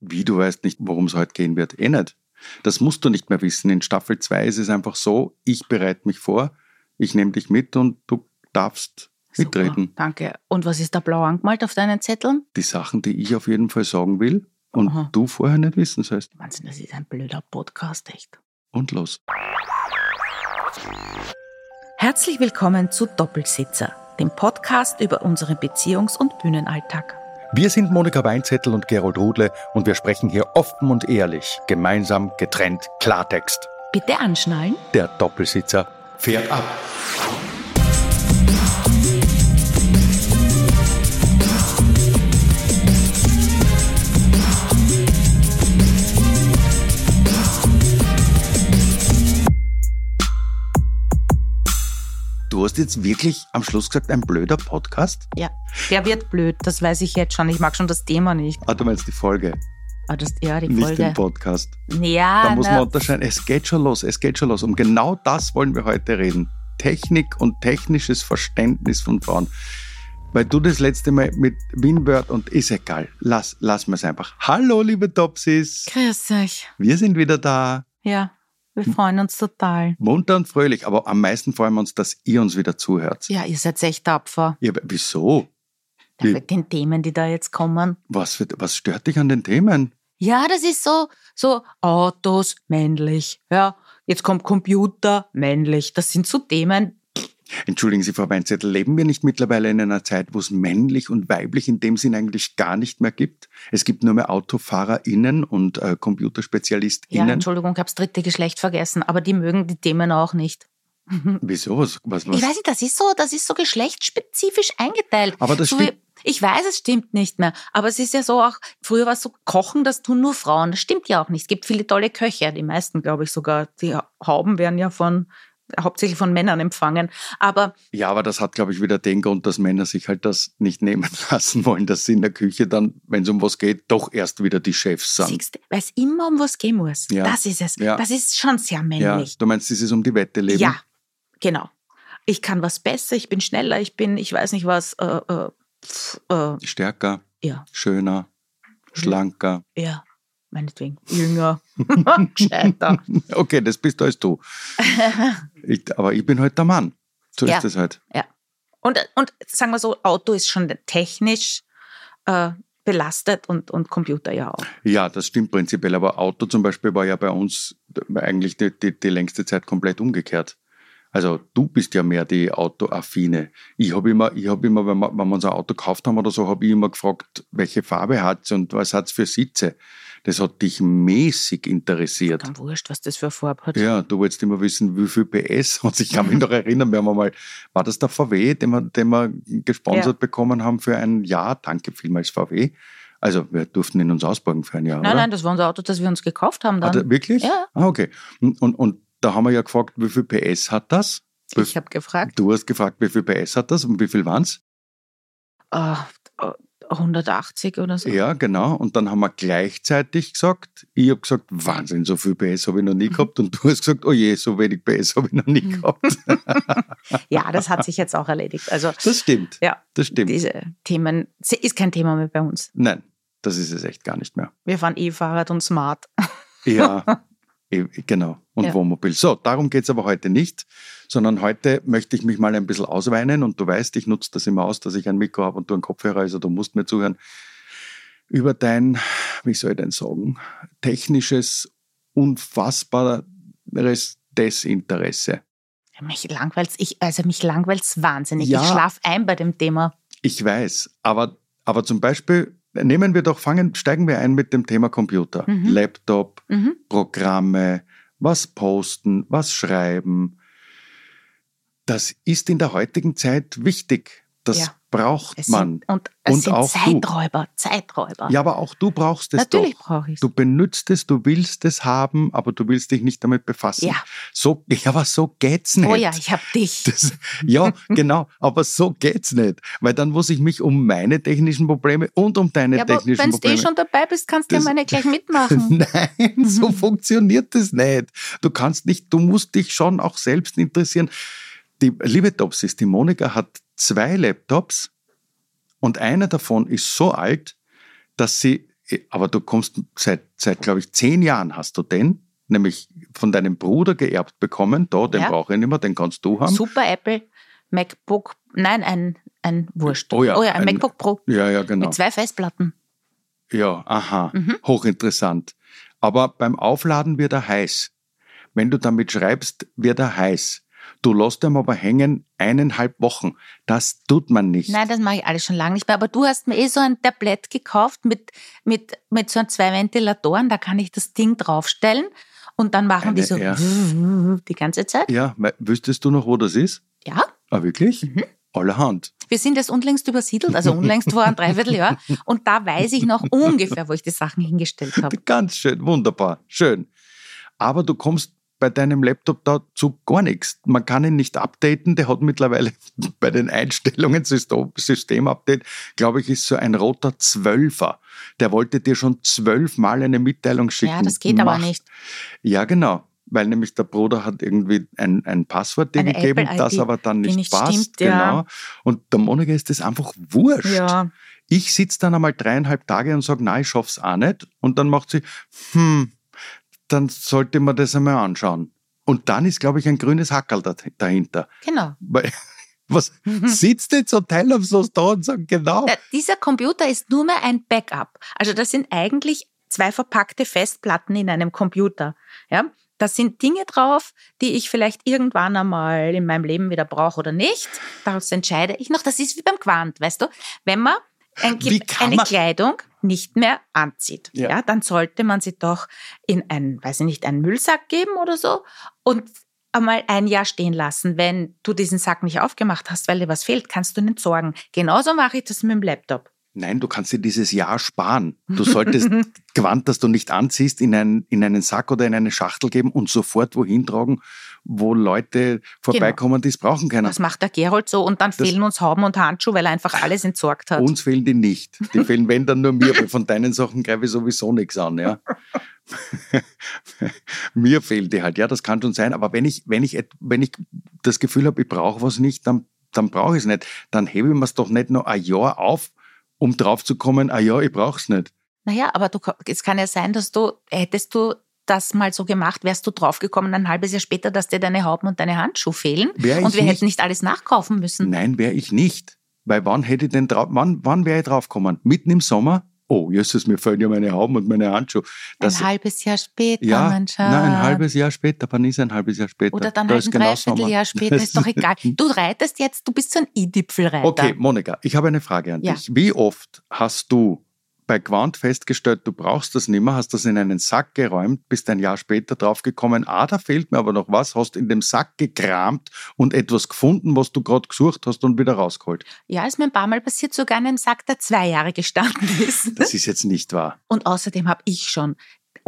Wie, du weißt nicht, worum es heute gehen wird? Eh nicht. Das musst du nicht mehr wissen. In Staffel 2 ist es einfach so, ich bereite mich vor, ich nehme dich mit und du darfst Super, mitreden. danke. Und was ist da blau angemalt auf deinen Zetteln? Die Sachen, die ich auf jeden Fall sagen will und Aha. du vorher nicht wissen sollst. Wahnsinn, das ist ein blöder Podcast, echt. Und los. Herzlich willkommen zu Doppelsitzer, dem Podcast über unseren Beziehungs- und Bühnenalltag. Wir sind Monika Weinzettel und Gerold Rudle und wir sprechen hier offen und ehrlich, gemeinsam, getrennt, Klartext. Bitte anschnallen. Der Doppelsitzer fährt ab. Du hast jetzt wirklich am Schluss gesagt, ein blöder Podcast? Ja, der wird blöd, das weiß ich jetzt schon. Ich mag schon das Thema nicht. Ah, du meinst die Folge, Aber das, ja, die nicht Folge. den Podcast. Ja, Da muss na, man unterscheiden. Es geht schon los, es geht schon los. Um genau das wollen wir heute reden. Technik und technisches Verständnis von Frauen. Weil du das letzte Mal mit Winword und ist egal. Lass, lass wir es einfach. Hallo, liebe Topsis. Grüß euch. Wir sind wieder da. Ja, wir freuen uns total. Munter und fröhlich. Aber am meisten freuen wir uns, dass ihr uns wieder zuhört. Ja, ihr seid echt tapfer. Ja, wieso? Ja, mit den Themen, die da jetzt kommen. Was, für, was stört dich an den Themen? Ja, das ist so, so Autos, männlich. Ja, jetzt kommt Computer, männlich. Das sind so Themen. Entschuldigen Sie, Frau Weinzettel, leben wir nicht mittlerweile in einer Zeit, wo es männlich und weiblich in dem Sinn eigentlich gar nicht mehr gibt? Es gibt nur mehr AutofahrerInnen und äh, Ja, ComputerspezialistInnen. Entschuldigung, ich habe das dritte Geschlecht vergessen, aber die mögen die Themen auch nicht. Wieso? Was, was? Ich weiß nicht, das ist so, das ist so geschlechtsspezifisch eingeteilt. Aber das so stimmt. ich weiß, es stimmt nicht mehr. Aber es ist ja so auch, früher war es so, Kochen, das tun nur Frauen. Das stimmt ja auch nicht. Es gibt viele tolle Köche, die meisten, glaube ich, sogar. Die Hauben werden ja von, hauptsächlich von Männern empfangen. Aber Ja, aber das hat, glaube ich, wieder den Grund, dass Männer sich halt das nicht nehmen lassen wollen, dass sie in der Küche dann, wenn es um was geht, doch erst wieder die Chefs sind. weil es immer um was gehen muss. Ja. Das ist es. Ja. Das ist schon sehr Ja, männlich. du meinst, dieses um die Wette leben? Ja, genau. Ich kann was besser, ich bin schneller, ich bin, ich weiß nicht was, äh, äh, äh, Stärker, ja, schöner, schlanker. ja, meinetwegen, jünger, gescheiter. Okay, das bist alles du. Ich, aber ich bin halt der Mann. So Ja. ist es halt. Und, und sagen wir so, Auto ist schon technisch äh, belastet und, und Computer ja auch. Ja, das stimmt prinzipiell. Aber Auto zum Beispiel war ja bei uns eigentlich die, die, die längste Zeit komplett umgekehrt. Also du bist ja mehr die Autoaffine. Ich habe immer, ich habe immer, wenn wir, wenn wir uns ein Auto gekauft haben oder so, habe ich immer gefragt, welche Farbe hat's und was hat's für Sitze. Das hat dich mäßig interessiert. Dann wurscht, was das für eine Farbe hat. Ja, du wolltest immer wissen, wie viel PS. Und ich kann mich noch erinnern, wir haben einmal, war das der VW, den wir, den wir gesponsert bekommen haben für ein Jahr? Danke vielmals VW. Also wir durften ihn uns ausborgen für ein Jahr, Nein, oder? nein, das war unser Auto, das wir uns gekauft haben Ah, dann. da, wirklich? Ja. Ah, okay. Und, und, und da haben wir ja gefragt, wie viel PS hat das? ich habe gefragt, Du hast gefragt, wie viel PS hat das und wie viel waren's? äh, äh, 180 oder so. Ja, genau. Und dann haben wir gleichzeitig gesagt, ich habe gesagt, Wahnsinn, so viel PS habe ich noch nie gehabt. Und du hast gesagt, oh je, so wenig PS habe ich noch nie Mhm. gehabt. Ja, das hat sich jetzt auch erledigt. Also Das stimmt. Ja. Das stimmt. diese Themen ist kein Thema mehr bei uns. Nein, das ist es echt gar nicht mehr. Wir fahren E-Fahrrad und Smart. Ja, genau. Und Ja. Wohnmobil. So, darum geht's aber heute nicht, sondern heute möchte ich mich mal ein bisschen ausweinen und du weißt, ich nutze das immer aus, dass ich ein Mikro habe und du einen Kopfhörer, also du musst mir zuhören, über dein, wie soll ich denn sagen, technisches, unfassbares Desinteresse. Mich langweilt's, ich, also mich langweilt's wahnsinnig. Ja. Ich schlaf ein bei dem Thema. Ich weiß, aber, aber zum Beispiel, nehmen wir doch, fangen, steigen wir ein mit dem Thema Computer, Mhm. Laptop, Mhm. Programme, was posten, was schreiben. Das ist in der heutigen Zeit wichtig. Das Ja. Braucht Es man. sind, und es Und sind auch du. Zeiträuber, Zeiträuber. Ja, aber auch du brauchst es Natürlich brauche ich Du benutzt es, du willst es haben, aber du willst dich nicht damit befassen. Ja. So, ja, aber so geht's nicht. Oh ja, ich habe dich. Das, ja, genau, aber so geht's nicht. Weil dann muss ich mich um meine technischen Probleme und um deine ja, aber technischen wenn du eh Probleme. schon dabei bist, kannst du ja meine gleich mitmachen. Nein, so funktioniert das nicht. Du kannst nicht, du musst dich schon auch selbst interessieren. Die liebe Topsis, die Monika hat zwei Laptops und einer davon ist so alt, dass sie aber du kommst seit, seit glaube ich, zehn Jahren hast du den, nämlich von deinem Bruder geerbt bekommen. Da, den Ja. brauche ich nicht mehr, den kannst du haben. Super Apple, MacBook, nein, ein, ein Wurscht. Oh ja, ein, ein- MacBook Pro Ja, ja, genau. mit zwei Festplatten. Ja, aha, Mhm. hochinteressant. Aber beim Aufladen wird er heiß. Wenn du damit schreibst, wird er heiß. Du lässt ihn aber hängen eineinhalb Wochen. Das tut man nicht. Nein, das mache ich alles schon lange nicht mehr. Aber du hast mir eh so ein Tablett gekauft mit, mit, mit so zwei Ventilatoren. Da kann ich das Ding draufstellen und dann machen die Eine- so ja. die ganze Zeit. Ja, wüsstest du noch, wo das ist? Ja, Ah, wirklich? Mhm. Allerhand. wir sind jetzt unlängst übersiedelt, also unlängst vor einem Dreivierteljahr. Und da weiß ich noch ungefähr, wo ich die Sachen hingestellt habe. Ganz schön, wunderbar, schön. Aber du kommst bei deinem Laptop da zu gar nichts. Man kann ihn nicht updaten. Der hat mittlerweile bei den Einstellungen, System- Systemupdate, glaube ich, ist so ein roter Zwölfer. Der wollte dir schon zwölfmal eine Mitteilung schicken. Ja, das geht aber Mach- nicht. Ja, genau. Weil nämlich der Bruder hat irgendwie ein, ein Passwort dir Eine gegeben, das aber dann nicht, nicht passt. stimmt, ja. genau. Und der Monika ist das einfach wurscht. Ja, Ich sitze dann einmal dreieinhalb Tage und sage, nein, ich schaff's auch nicht. Und dann macht sie, hm, dann sollte man das einmal anschauen. Und dann ist, glaube ich, ein grünes Hackerl da, dahinter. genau. Weil, was sitzt jetzt so teilnahmslos da und sagt, genau. Äh, Dieser Computer ist nur mehr ein Backup. Also das sind eigentlich zwei verpackte Festplatten in einem Computer. Ja, da sind Dinge drauf, die ich vielleicht irgendwann einmal in meinem Leben wieder brauche oder nicht. Daraus entscheide ich noch. Das ist wie beim Quant, weißt du? Wenn man ein, eine man- Kleidung nicht mehr anzieht, Ja. ja. dann sollte man sie doch in einen, weiß ich nicht, einen Müllsack geben oder so und einmal ein Jahr stehen lassen. Wenn du diesen Sack nicht aufgemacht hast, weil dir was fehlt, kannst du ihn entsorgen. Genauso mache ich das mit dem Laptop. Nein, du kannst dir dieses Jahr sparen. Du solltest Gewand, das du nicht anziehst, in einen, in einen Sack oder in eine Schachtel geben und sofort wohin tragen, wo Leute vorbeikommen, die es brauchen können. Das macht der Gerold so und dann fehlen uns Hauben und Handschuhe, weil er einfach alles entsorgt hat. Uns fehlen die nicht. Die fehlen, wenn, dann nur mir, weil von deinen Sachen greife ich sowieso nichts an, ja. mir fehlen die halt, ja, das kann schon sein, aber wenn ich, wenn ich, wenn ich das Gefühl habe, ich brauche was nicht, dann, dann brauche ich es nicht. Dann hebe ich mir es doch nicht noch ein Jahr auf, um drauf zu kommen, ah ja, ich brauche es nicht. Naja, aber du, es kann ja sein, dass du, hättest du das mal so gemacht, wärst du draufgekommen ein halbes Jahr später, dass dir deine Hauben und deine Handschuhe fehlen und wir nicht- hätten nicht alles nachkaufen müssen. Nein, wäre ich nicht. Weil wann hätte ich denn drauf, wann, wann wäre ich draufgekommen? Mitten im Sommer? Oh, Jesus, mir fehlen ja meine Hauben und meine Handschuhe. Das, ein halbes Jahr später, ja, mein Schatz. nein, ein halbes Jahr später, aber nicht ein halbes Jahr später. Oder dann Da halt ist ein. Dreivierteljahr später, ist doch egal. Du reitest jetzt, du bist so ein I-Dipfelreiter. Okay, Monika, ich habe eine Frage an Ja. dich. Wie oft hast du bei Quant festgestellt, du brauchst das nicht mehr, hast das in einen Sack geräumt, bist ein Jahr später draufgekommen, ah, da fehlt mir aber noch was, hast in dem Sack gekramt und etwas gefunden, was du gerade gesucht hast und wieder rausgeholt. Ja, ist mir ein paar Mal passiert, sogar in einem Sack, der zwei Jahre gestanden ist. Das ist jetzt nicht wahr. Und außerdem habe ich schon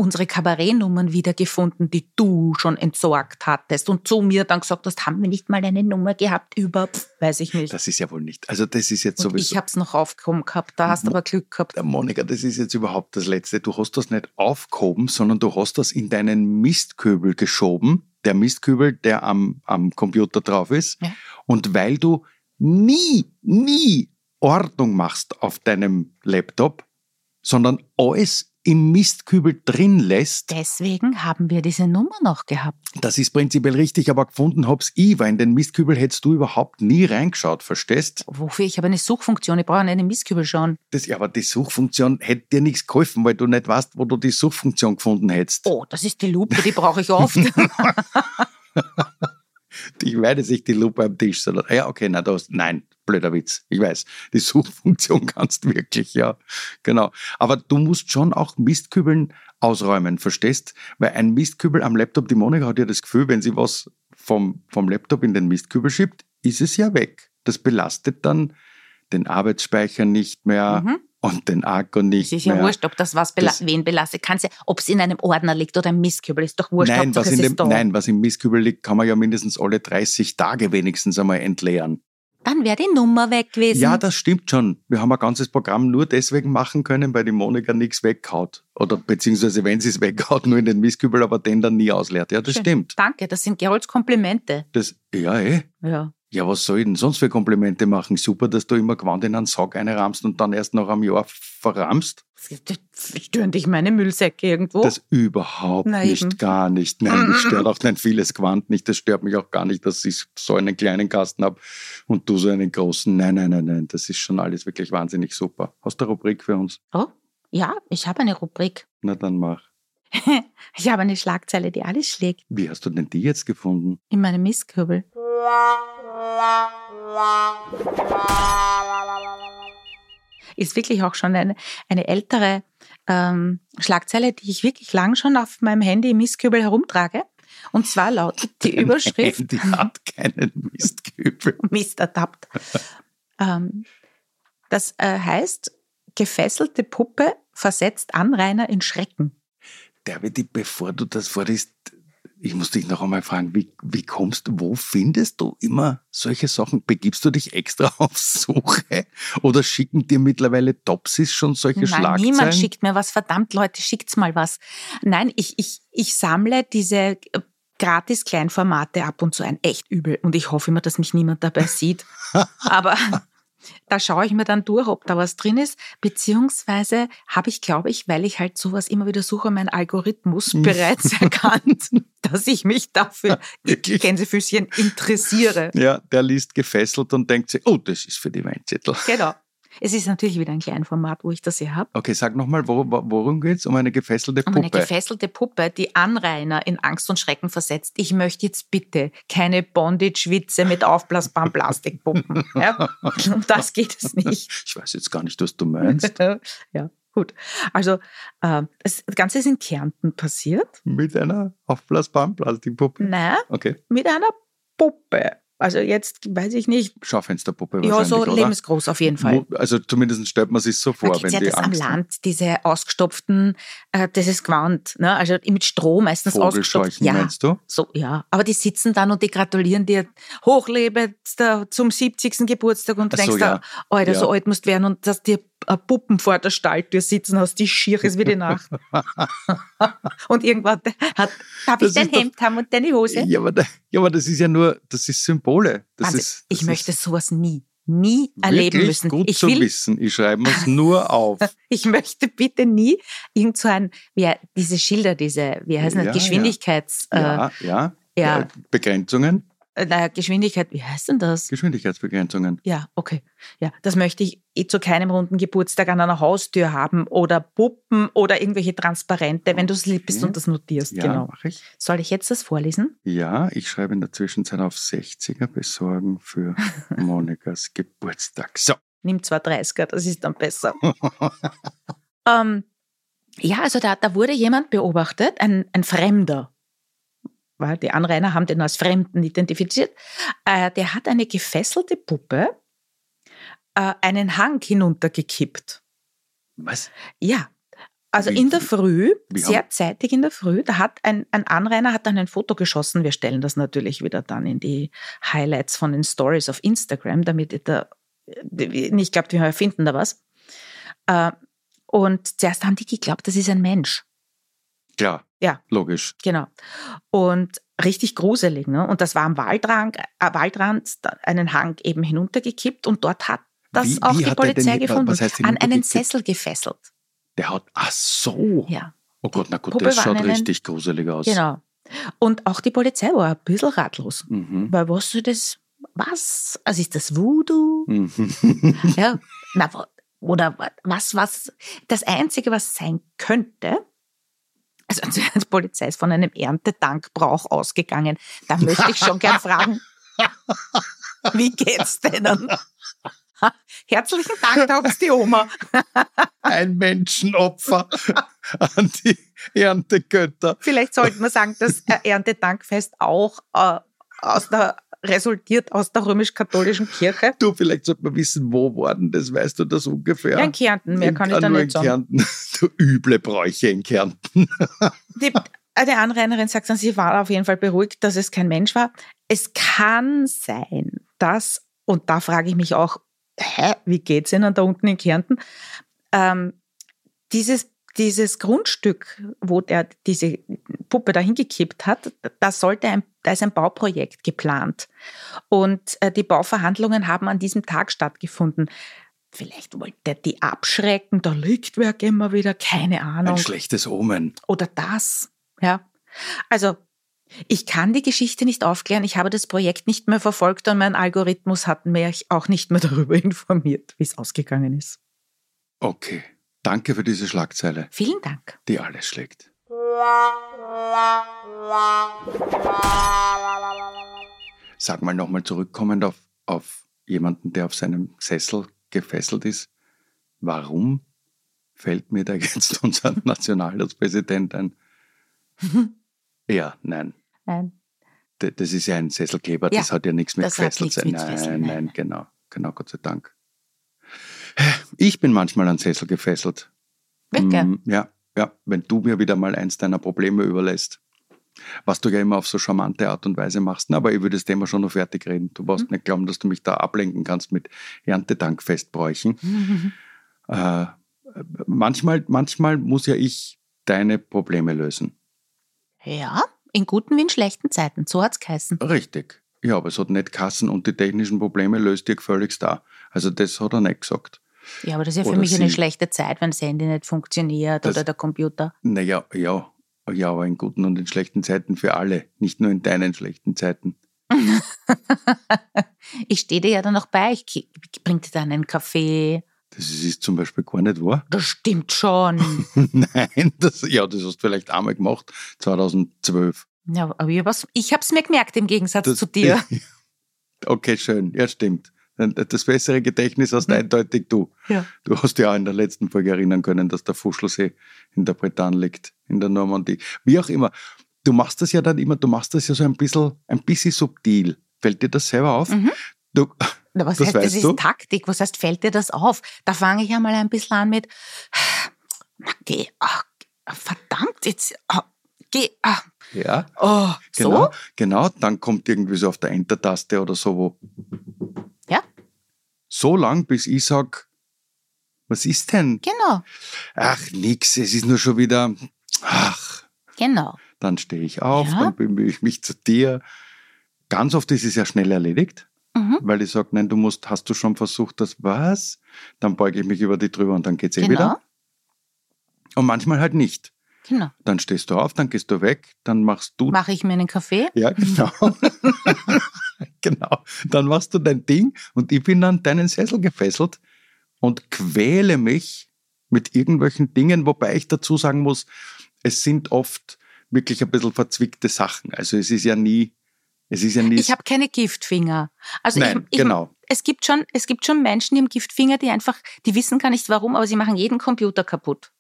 unsere Kabarettnummern wiedergefunden, die du schon entsorgt hattest und zu mir dann gesagt hast, haben wir nicht mal eine Nummer gehabt über, pf, weiß ich nicht. Das ist ja wohl nicht. Also das ist jetzt und ich sowieso. habe es noch aufgehoben gehabt, da hast du aber Glück gehabt. Monika, das ist jetzt überhaupt das Letzte. Du hast das nicht aufgehoben, sondern du hast das in deinen Mistkübel geschoben. Der Mistkübel, der am, am Computer drauf ist. Ja. Und weil du nie, nie Ordnung machst auf deinem Laptop, sondern alles im Mistkübel drin lässt, Deswegen haben wir diese Nummer noch gehabt. das ist prinzipiell richtig, aber gefunden hab's ich, weil in den Mistkübel hättest du überhaupt nie reingeschaut, verstehst? Wofür? Ich habe eine Suchfunktion, ich brauche einen Mistkübel schauen. Das, ja, aber die Suchfunktion hätte dir nichts geholfen, weil du nicht weißt, wo du die Suchfunktion gefunden hättest. Oh, das ist die Lupe, die brauche ich oft. Ich meine nicht die Lupe am Tisch, sondern, ja, okay, na, du hast, nein, blöder Witz. Ich weiß, die Suchfunktion kannst wirklich, ja, genau. Aber du musst schon auch Mistkübeln ausräumen, verstehst? Weil ein Mistkübel am Laptop, die Monika hat ja das Gefühl, wenn sie was vom, vom Laptop in den Mistkübel schiebt, ist es ja weg. Das belastet dann den Arbeitsspeicher nicht mehr Mhm. und den Akku nicht Es ist ja mehr. wurscht, ob das was bela Das- wen belastet. Kannst ja, ob es in einem Ordner liegt oder im Mistkübel, ist doch wurscht. Nein Hauptsache, was, in dem, nein, was im Mistkübel liegt, kann man ja mindestens alle 30 Tage wenigstens einmal entleeren. Dann wäre die Nummer weg gewesen. Ja, das stimmt schon. Wir haben ein ganzes Programm nur deswegen machen können, weil die Monika nichts weghaut. Oder beziehungsweise wenn sie es weghaut, nur in den Mistkübel, aber den dann nie ausleert. Ja, das Schön. stimmt. Danke, das sind Gerolds Komplimente. Das, ja, eh. Ja. Ja, was soll ich denn sonst für Komplimente machen? Super, dass du immer gewandt in einen Sack einrammst und dann erst nach einem Jahr verrammst. Stören dich meine Müllsäcke irgendwo? Das überhaupt Na nicht, eben. gar nicht. Nein, mich stört auch dein vieles Gewand nicht. Das stört mich auch gar nicht, dass ich so einen kleinen Kasten habe und du so einen großen. Nein, nein, nein, nein. Das ist schon alles wirklich wahnsinnig super. Hast du eine Rubrik für uns? oh, ja, ich habe eine Rubrik. Na dann mach. Ich habe eine Schlagzeile, die alles schlägt. Wie hast du denn die jetzt gefunden? In meinem Mistkübel. Ist wirklich auch schon eine, eine ältere ähm, Schlagzeile, die ich wirklich lang schon auf meinem Handy im Mistkübel herumtrage. Und zwar lautet die Überschrift Die hat keinen Mistkübel. Mist ertappt. ähm, das äh, heißt, gefesselte Puppe versetzt Anrainer in Schrecken. David, bevor du das vorliest, ich muss dich noch einmal fragen, wie, wie kommst du, wo findest du immer solche Sachen? Begibst du dich extra auf Suche? Oder schicken dir mittlerweile Topsis schon solche Nein, Schlagzeilen? niemand schickt mir was. Verdammt, Leute, schickt's mal was. Nein, ich, ich, ich sammle diese äh, gratis Kleinformate ab und zu ein. Echt übel. Und ich hoffe immer, dass mich niemand dabei sieht. Aber da schaue ich mir dann durch, ob da was drin ist. Beziehungsweise habe ich, glaube ich, weil ich halt sowas immer wieder suche, mein Algorithmus Hm. bereits erkannt, dass ich mich dafür, Wirklich? Gänsefüßchen, interessiere. Ja, der liest gefesselt und denkt sich, oh, das ist für die Weinzettel. Genau. Es ist natürlich wieder ein Kleinformat, wo ich das hier habe. Okay, sag nochmal, wo, wo- worum geht's? Um eine gefesselte Um Puppe. eine gefesselte Puppe, die Anrainer in Angst und Schrecken versetzt. Ich möchte jetzt bitte keine Bondage-Witze mit aufblasbaren Plastikpuppen. Ja? Um das geht es nicht. ich weiß jetzt gar nicht, was du meinst. ja, gut. Also, äh, das Ganze ist in Kärnten passiert. Mit einer aufblasbaren Plastikpuppe. Nein, Okay, mit einer Puppe. Also jetzt weiß ich nicht. Schaufensterpuppe Ja, so oder? lebensgroß auf jeden Fall. Also zumindest stellt man sich so vor, wenn ja die das am Angst Land, diese ausgestopften, äh, das ist Gewand, ne? also mit Stroh meistens ausgestopft. Ja, meinst du? so, ja. Aber die sitzen dann und die gratulieren dir hochlebe zum 70. Geburtstag und du Ach so, denkst, ja. da, Alter, Ja. so alt musst werden und dass dir Puppen vor der Stalltür sitzen hast, die schier ist wie die Nacht. und irgendwann hat, darf ich dein ist doch- Hemd haben und deine Hose? Ja aber, da, ja, aber das ist ja nur, das ist Symbole. Das Wahnsinn. ist, ich das möchte ist sowas nie, nie erleben müssen. gut ich zu will wissen. Ich schreibe es nur auf. Ich möchte bitte nie irgend so ein, wie, diese Schilder, diese, wie heißen Ja, das, Geschwindigkeits, ja, ja. äh, ja. Äh, Begrenzungen, äh, naja, Geschwindigkeit, wie heißt denn das? Geschwindigkeitsbegrenzungen. Ja, okay. Ja, das möchte ich eh zu keinem runden Geburtstag an einer Haustür haben oder Puppen oder irgendwelche Transparente, wenn du es lieb bist Okay. und das notierst. Ja, Genau. mache ich. Soll ich jetzt das vorlesen? Ja, ich schreibe in der Zwischenzeit auf 60er besorgen für Monikas Geburtstag. So. Nimm zwar 30er, das ist dann besser. ähm, ja, also da, da wurde jemand beobachtet, ein, ein Fremder. Weil die Anrainer haben den als Fremden identifiziert. Äh, der hat eine gefesselte Puppe äh, einen Hang hinuntergekippt. Was? Ja. Also Wie- in der Früh, sehr zeitig in der Früh, da hat ein, ein Anrainer hat dann ein Foto geschossen. Wir stellen das natürlich wieder dann in die Highlights von den Stories auf Instagram, damit ihr da äh, nicht glaubt, wir erfinden da was. Äh, Und zuerst haben die geglaubt, das ist ein Mensch. Klar. Ja. Logisch. Genau. Und richtig gruselig. Ne? Und das war am Waldrand, äh, Waldrand einen Hang eben hinuntergekippt und dort hat das Wie- auch wie die denn Polizei hin- gefunden. An einen? Sessel gefesselt. Der hat, ach so. Ja. Oh Gott, na gut, Puppe das schaut einen- richtig gruselig aus. Genau. Und auch die Polizei war ein bisschen ratlos. Mhm. Weil was soll das, was? Also ist das Voodoo? Mhm. Ja. Na, oder wa- was, was, das Einzige, was sein könnte, also die Polizei ist von einem Erntedankbrauch ausgegangen. Da möchte ich schon gern fragen, wie geht's denen? Herzlichen Dank, da hab's die Oma. Ein Menschenopfer an die Erntegötter. Vielleicht sollten wir sagen, dass Erntedankfest auch äh, aus der, resultiert aus der römisch-katholischen Kirche. Du, vielleicht sollte man wissen, wo worden das, weißt du das ungefähr? Ja, in Kärnten, mehr In- kann ich ah, da nur nicht in sagen. Kärnten. Du üble Bräuche in Kärnten. Die, eine Anrainerin sagt dann, sie war auf jeden Fall beruhigt, dass es kein Mensch war. Es kann sein, dass, und da frage ich mich auch, hä, wie geht's Ihnen da unten in Kärnten? Ähm, dieses, dieses Grundstück, wo der, diese, Puppe da hingekippt hat, da sollte ein, da ist ein Bauprojekt geplant. Und äh, die Bauverhandlungen haben an diesem Tag stattgefunden. Vielleicht wollte er die abschrecken, da liegt wer immer wieder, keine Ahnung. Ein schlechtes Omen. Oder das, ja. Also, ich kann die Geschichte nicht aufklären. Ich habe das Projekt nicht mehr verfolgt und mein Algorithmus hat mich auch nicht mehr darüber informiert, wie es ausgegangen ist. Okay. Danke für diese Schlagzeile. Vielen Dank. Die alles schlägt. Sag mal nochmal zurückkommend auf, auf jemanden, der auf seinem Sessel gefesselt ist. Warum fällt mir da jetzt unser Nationalratspräsident ein? ja, nein. Nein. Das ist ja ein Sesselkleber, das Ja, hat ja nichts mit das gefesselt sein. Nein, nein, nein. genau. Genau, Gott sei Dank. Ich bin manchmal an Sessel gefesselt. Wirklich? Mm, Ja, ja, wenn du mir wieder mal eins deiner Probleme überlässt. Was du ja immer auf so charmante Art und Weise machst. Na, aber ich würde das Thema schon noch fertig reden. Du brauchst nicht glauben, dass du mich da ablenken kannst mit Erntedankfestbräuchen. Äh, manchmal, manchmal muss ja ich deine Probleme lösen. Ja, in guten wie in schlechten Zeiten. So hat's geheißen. Richtig. Ja, aber es hat nicht Kassen und die technischen Probleme löst dir völlig da. Also das hat er nicht gesagt. Ja, aber das ist ja für Oder mich eine sie. schlechte Zeit, wenn das Handy nicht funktioniert Das- oder der Computer. Naja, ja, ja, aber in guten und in schlechten Zeiten für alle, nicht nur in deinen schlechten Zeiten. Ich stehe dir ja dann noch bei. Ich ki- bring dir dann einen Kaffee. Das ist, zum Beispiel gar nicht wahr. Das stimmt schon. Nein, das, ja, das hast du vielleicht einmal gemacht, 2012. ja, aber ich habe es mir gemerkt im Gegensatz Das, zu dir. Okay, schön, ja, stimmt. Das bessere Gedächtnis hast eindeutig du. Ja. Du hast ja auch in der letzten Folge erinnern können, dass der Fuschelsee in der Bretagne liegt, in der Normandie. Wie auch immer. Du machst das ja dann immer, du machst das ja so ein bisschen, ein bisschen subtil. Fällt dir das selber auf? Mhm. Du, Na, was Das heißt, das ist du? Taktik? Was heißt, fällt dir das auf? Da fange ich ja mal ein bisschen an mit, geh, ach, verdammt, jetzt, ah, geh, ah, ja, oh, genau, so? genau. Dann kommt irgendwie so auf der Enter-Taste oder so, wo so lang, bis ich sag, was ist denn? genau, Ach, nix, es ist nur schon wieder, ach, genau. dann stehe ich auf, Ja. dann bemühe ich mich zu dir. Ganz oft ist es ja schnell erledigt, Mhm. weil ich sage, nein, du musst, hast du schon versucht, das was? Dann beuge ich mich über die drüber und dann geht's eh Genau, wieder. Und manchmal halt nicht. genau. Dann stehst du auf, dann gehst du weg, dann machst du Mache ich mir einen Kaffee? Ja, genau. genau. Dann machst du dein Ding und ich bin an deinen Sessel gefesselt und quäle mich mit irgendwelchen Dingen, wobei ich dazu sagen muss, es sind oft wirklich ein bisschen verzwickte Sachen. Also es ist ja nie, es ist ja nie. Ich habe keine Giftfinger. Also Nein, ich, ich, genau. es gibt schon, es gibt schon Menschen, die haben Giftfinger, die einfach, die wissen gar nicht warum, aber sie machen jeden Computer kaputt.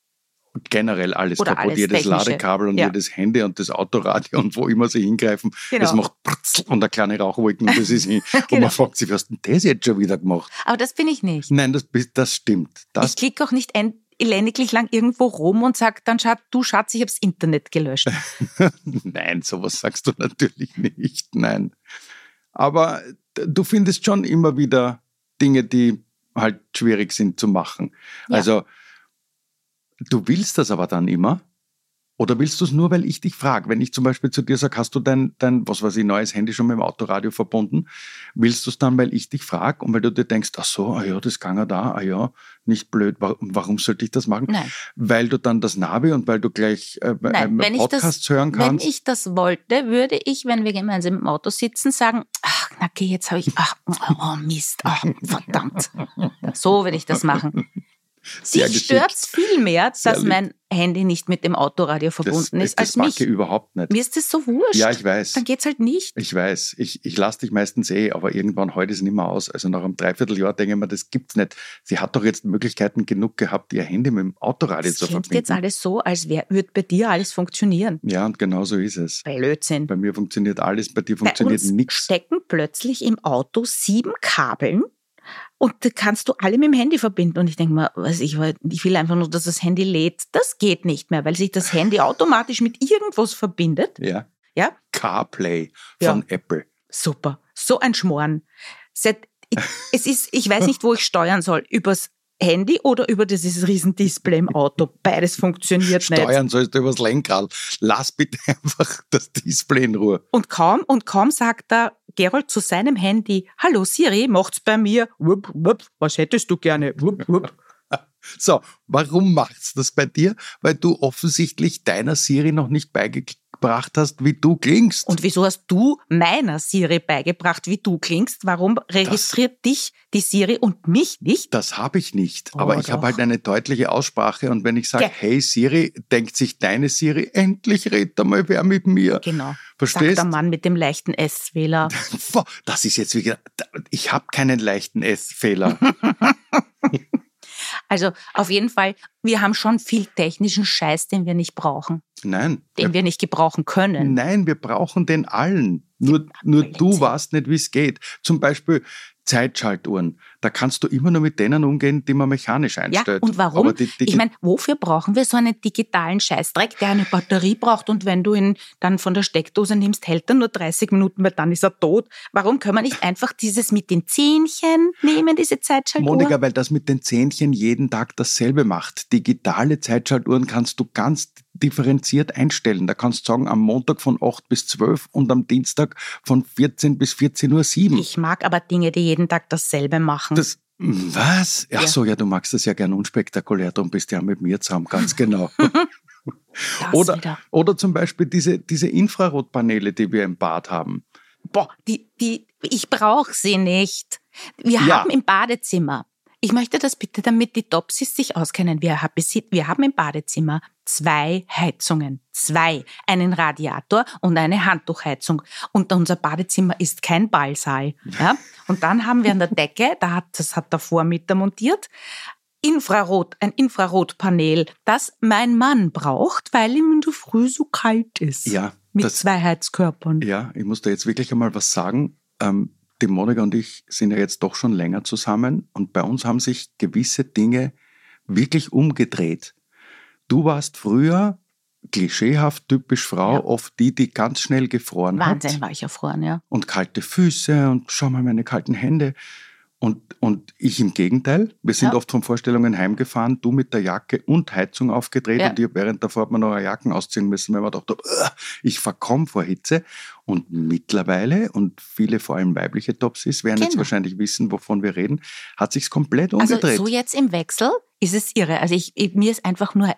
Generell alles Oder kaputt, alles jedes Technische. Ladekabel und Ja. jedes Handy und das Autoradio und wo immer sie hingreifen. Genau. Es macht Prutzel und eine kleine Rauchwolken und das ist hin. Und Genau. man fragt sich, was hat denn das jetzt schon wieder gemacht? Aber das bin ich nicht. Nein, das, das stimmt. Das ich klicke auch nicht ein, elendiglich lang irgendwo rum und sage dann, Schatz, du Schatz, ich habe das Internet gelöscht. Nein, sowas sagst du natürlich nicht. Nein. Aber du findest schon immer wieder Dinge, die halt schwierig sind zu machen. Ja. Also, du willst das aber dann immer. Oder willst du es nur, weil ich dich frage? Wenn ich zum Beispiel zu dir sage, hast du dein, dein, was weiß ich, neues Handy schon mit dem Autoradio verbunden? Willst du es dann, weil ich dich frage und weil du dir denkst, ach so, ah ja, das kann er da, ah ja, nicht blöd, warum, warum sollte ich das machen? Nein. Weil du dann das Navi und weil du gleich äh, Nein, wenn ich, das, hören wenn kannst. ich das wollte, würde ich, wenn wir gemeinsam im Auto sitzen, sagen, ach, na geh, jetzt habe ich, ach, oh Mist, ach, verdammt. So würde ich das machen. Sehr Dich geschickt. stört's viel mehr, dass mein Handy nicht mit dem Autoradio verbunden das, ist, als das mag mich. ich überhaupt nicht. Mir ist das so wurscht. Ja, ich weiß. Dann geht's halt nicht. Ich weiß. Ich, ich lasse dich meistens eh, aber irgendwann heute ist nicht mehr aus. Also nach einem Dreivierteljahr denke ich mir, das gibt's nicht. Sie hat doch jetzt Möglichkeiten genug gehabt, ihr Handy mit dem Autoradio Das zu verbinden. jetzt alles so, als würde bei dir alles funktionieren. ja, und genau so ist es. Blödsinn. Bei mir funktioniert alles, bei dir funktioniert nichts. stecken plötzlich im Auto sieben Kabeln und da kannst du alle mit dem Handy verbinden. Und ich denke mal, was ich, will- ich will einfach nur, dass das Handy lädt. Das geht nicht mehr, weil sich das Handy automatisch mit irgendwas verbindet. Ja. Ja, CarPlay Ja. von Apple. super. So ein Schmoren. Seit, ich, es ist, ich weiß nicht, wo ich steuern soll. Übers Handy oder über dieses riesen Display im Auto. Beides funktioniert nicht. Steuern sollst du übers Lenkrad. Lass bitte einfach das Display in Ruhe. Und kaum, und kaum sagt er Gerold zu seinem Handy, Hallo Siri, macht's bei mir. Wupp, wupp, was hättest du gerne? Wupp, wupp. So, warum macht's das bei dir? Weil du offensichtlich deiner Siri noch nicht beigebracht hast, wie du klingst. Und wieso hast du meiner Siri beigebracht, wie du klingst? Warum registriert dich die Siri und mich nicht? Das habe ich nicht. Aber Oh, ich habe halt eine deutliche Aussprache und wenn ich sage, Ge- hey Siri, denkt sich deine Siri, endlich redet einmal wer mit mir. Genau. Sagt Verstehst? der Mann mit dem leichten. Boah, Das ist jetzt wieder, ich habe keinen leichten S-Fehler. Also auf jeden Fall, wir haben schon viel technischen Scheiß, den wir nicht brauchen, Nein. den wir nicht gebrauchen können. Nein, wir brauchen den allen. Nur, nur du weißt nicht, wie es geht. Zum Beispiel Zeitschaltuhren. Da kannst du immer nur mit denen umgehen, die man mechanisch Ja, einstellt. und warum? Die, die, ich meine, wofür brauchen wir so einen digitalen Scheißdreck, der eine Batterie braucht und wenn du ihn dann von der Steckdose nimmst, hält er nur 30 Minuten, weil dann ist er tot. Warum können wir nicht einfach dieses mit den Zähnchen nehmen, diese Zeitschaltuhr? Monika, weil das mit den Zähnchen jeden Tag dasselbe macht. Digitale Zeitschaltuhren kannst du ganz differenziert einstellen. Da kannst du sagen, am Montag von 8 bis 12 und am Dienstag von 14 bis 14.07 Uhr. ich mag aber Dinge, die jeden Tag dasselbe machen. Das, was? Ach Ja. so, ja, du magst das ja gern unspektakulär, darum bist du ja mit mir zusammen, ganz genau. Oder, wieder. oder zum Beispiel diese, diese Infrarotpaneele, die wir im Bad haben. Boah, die, die, ich brauche sie nicht. Wir Ja. haben im Badezimmer. Ich möchte das bitte, damit die Topsis sich auskennen. Wir, haben- wir haben im Badezimmer zwei Heizungen. Zwei. Einen Radiator und eine Handtuchheizung. Und unser Badezimmer ist kein Ballsaal. Ja? Und dann haben wir an der Decke, da hat, das hat der Vormieter montiert, Infrarot, ein Infrarotpanel, das mein Mann braucht, weil ihm in der Früh so kalt ist. Ja, Mit das- zwei Heizkörpern. Ja, ich muss da jetzt wirklich einmal was sagen. Ähm, die Monika und ich sind ja jetzt doch schon länger zusammen und bei uns haben sich gewisse Dinge wirklich umgedreht. Du warst früher klischeehaft typisch Frau, Ja. oft die, die ganz schnell gefroren Wahnsinn hat war ich erfroren, ja. und kalte Füße und schau mal meine kalten Hände. Und, und ich im Gegenteil. Wir sind Ja. oft von Vorstellungen heimgefahren, du mit der Jacke und Heizung aufgedreht Ja. und ich während davor hat man noch eine Jacken ausziehen müssen, weil man dachte, "Ugh, ich verkomme vor Hitze. Und mittlerweile, und viele vor allem weibliche Topsis werden jetzt Genau. wahrscheinlich wissen, wovon wir reden, hat sich's komplett Also umgedreht. so jetzt im Wechsel ist es irre. Also ich, ich, mir ist einfach nur,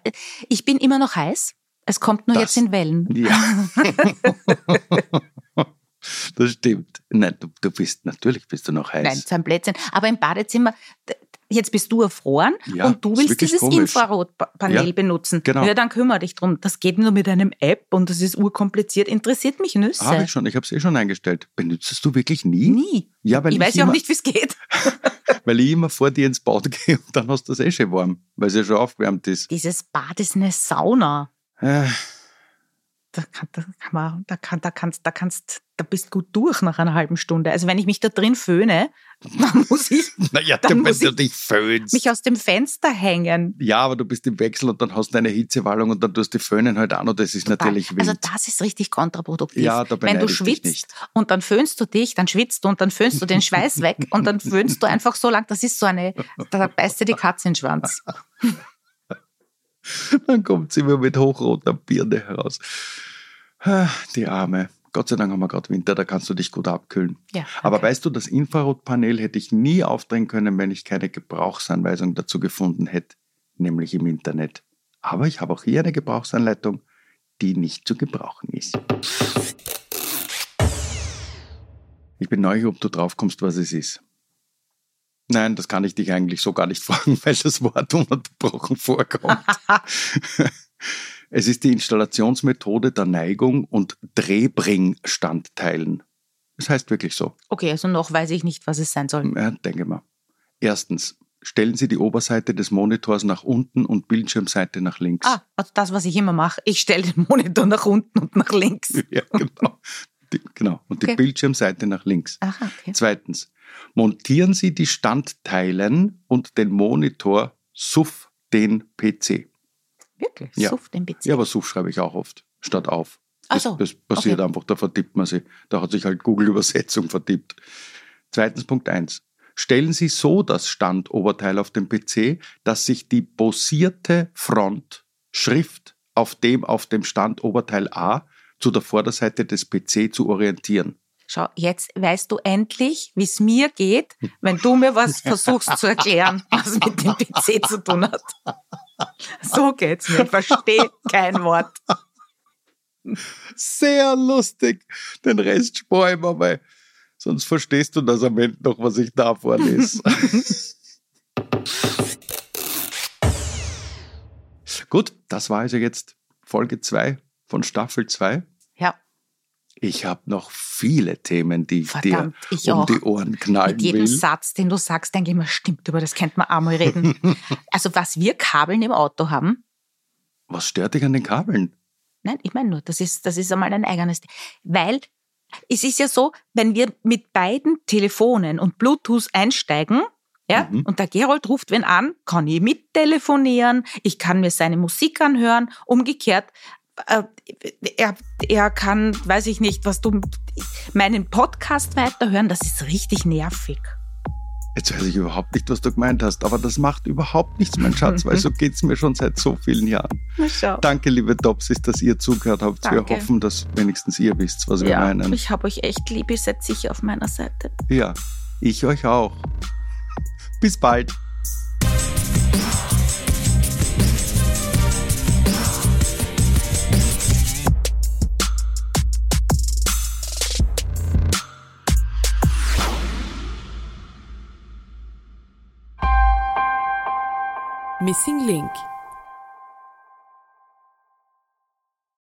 ich bin immer noch heiß. Es kommt nur Das- jetzt in Wellen. ja. das stimmt. Nein, du, du bist, natürlich bist du noch heiß. Nein, so ein Blödsinn. Aber im Badezimmer, jetzt bist du erfroren Ja, und du willst dieses komisch. Infrarotpanel Ja, benutzen. genau. Ja, dann kümmere dich drum. Das geht nur mit einem App und das ist urkompliziert. Interessiert mich Nüsse. Habe ich schon, ich habe es eh schon eingestellt. Benützest du wirklich nie? Nie. Ja, weil ich weiß ja auch nicht, wie es geht. Weil ich immer vor dir ins Bad gehe und dann hast du es eh schon warm, weil es ja schon aufgewärmt ist. Dieses Bad ist eine Sauna. Äh, Da, kann, da, kann man, da, kann, da, kannst, da kannst, da bist gut durch nach einer halben Stunde. Also wenn ich mich da drin föhne, dann muss ich naja, Dann wenn muss du ich dich föhnst. mich aus dem Fenster hängen. Ja, aber du bist im Wechsel und dann hast du eine Hitzewallung und dann tust du die Föhnen halt an und das ist natürlich wild. Also das ist richtig kontraproduktiv. Ja, da Wenn du schwitzt nicht. und dann föhnst du dich, dann schwitzt du und dann föhnst du den Schweiß weg und dann föhnst du einfach so lang. Das ist so eine, da beißt dir die Katze in den Schwanz. Dann kommt sie immer mit hochroter Birne heraus. Ah, Die Arme. Gott sei Dank haben wir gerade Winter, da kannst du dich gut abkühlen. Ja, Aber okay. weißt du, das Infrarotpanel hätte ich nie aufdrehen können, wenn ich keine Gebrauchsanweisung dazu gefunden hätte, nämlich im Internet. Aber ich habe auch hier eine Gebrauchsanleitung, die nicht zu gebrauchen ist. Ich bin neugierig, ob du drauf kommst, was es ist. Nein, das kann ich dich eigentlich so gar nicht fragen, weil das Wort ununterbrochen vorkommt. es ist die Installationsmethode der Neigung und Drehbringstandteilen. Das heißt wirklich so. Okay, also noch weiß ich nicht, was es sein soll. Ja, denke mal. Erstens, stellen Sie die Oberseite des Monitors nach unten und Bildschirmseite nach links. Ah, also das, was ich immer mache. Ich stelle den Monitor nach unten und nach links. Ja, genau. Die, genau. Und die Okay. Bildschirmseite nach links. Aha, okay. Zweitens, montieren Sie die Standteilen und den Monitor SUF den PC. Wirklich? Ja. Suff den PC. Ja, aber SUF schreibe ich auch oft, statt auf. Ach Das, so, das passiert okay. einfach, da vertippt man sich. Da hat sich halt Google Übersetzung vertippt. Zweitens Punkt eins: stellen Sie so das Standoberteil auf dem PC, dass sich die posierte Frontschrift auf dem auf dem Standoberteil A zu der Vorderseite des PC zu orientieren. Schau, jetzt weißt du endlich, wie es mir geht, wenn du mir was versuchst zu erklären, was mit dem PC zu tun hat. So geht's mir. Ich verstehe kein Wort. Sehr lustig. Den Rest spare ich mir, weil sonst verstehst du das am Ende noch, was ich da vorlese. Gut, das war also jetzt Folge 2 von Staffel 2. Ich habe noch viele Themen, die ich Verdammt, dir ich um auch. die Ohren knallen Mit jedem will. Satz, den du sagst, denke ich mir, stimmt, über das könnte man auch mal reden. also was wir Kabeln im Auto haben, Was stört dich an den Kabeln? Nein, ich meine nur, das ist, das ist einmal ein eigenes. Weil es ist ja so, wenn wir mit beiden Telefonen und Bluetooth einsteigen, ja, Mhm. und der Gerold ruft wen an, kann ich mittelefonieren, ich kann mir seine Musik anhören, umgekehrt, er, er kann, weiß ich nicht, was du, meinen Podcast weiterhören, das ist richtig nervig. Jetzt weiß ich überhaupt nicht, was du gemeint hast, aber das macht überhaupt nichts, mein Schatz, weil so geht's mir schon seit so vielen Jahren. Danke, liebe Topsis, dass ihr zugehört habt. Wir Danke. hoffen, dass wenigstens ihr wisst, was wir Ja, meinen. ich habe euch echt lieb, ihr seid sicher auf meiner Seite. Ja, ich euch auch. Bis bald. Missing Link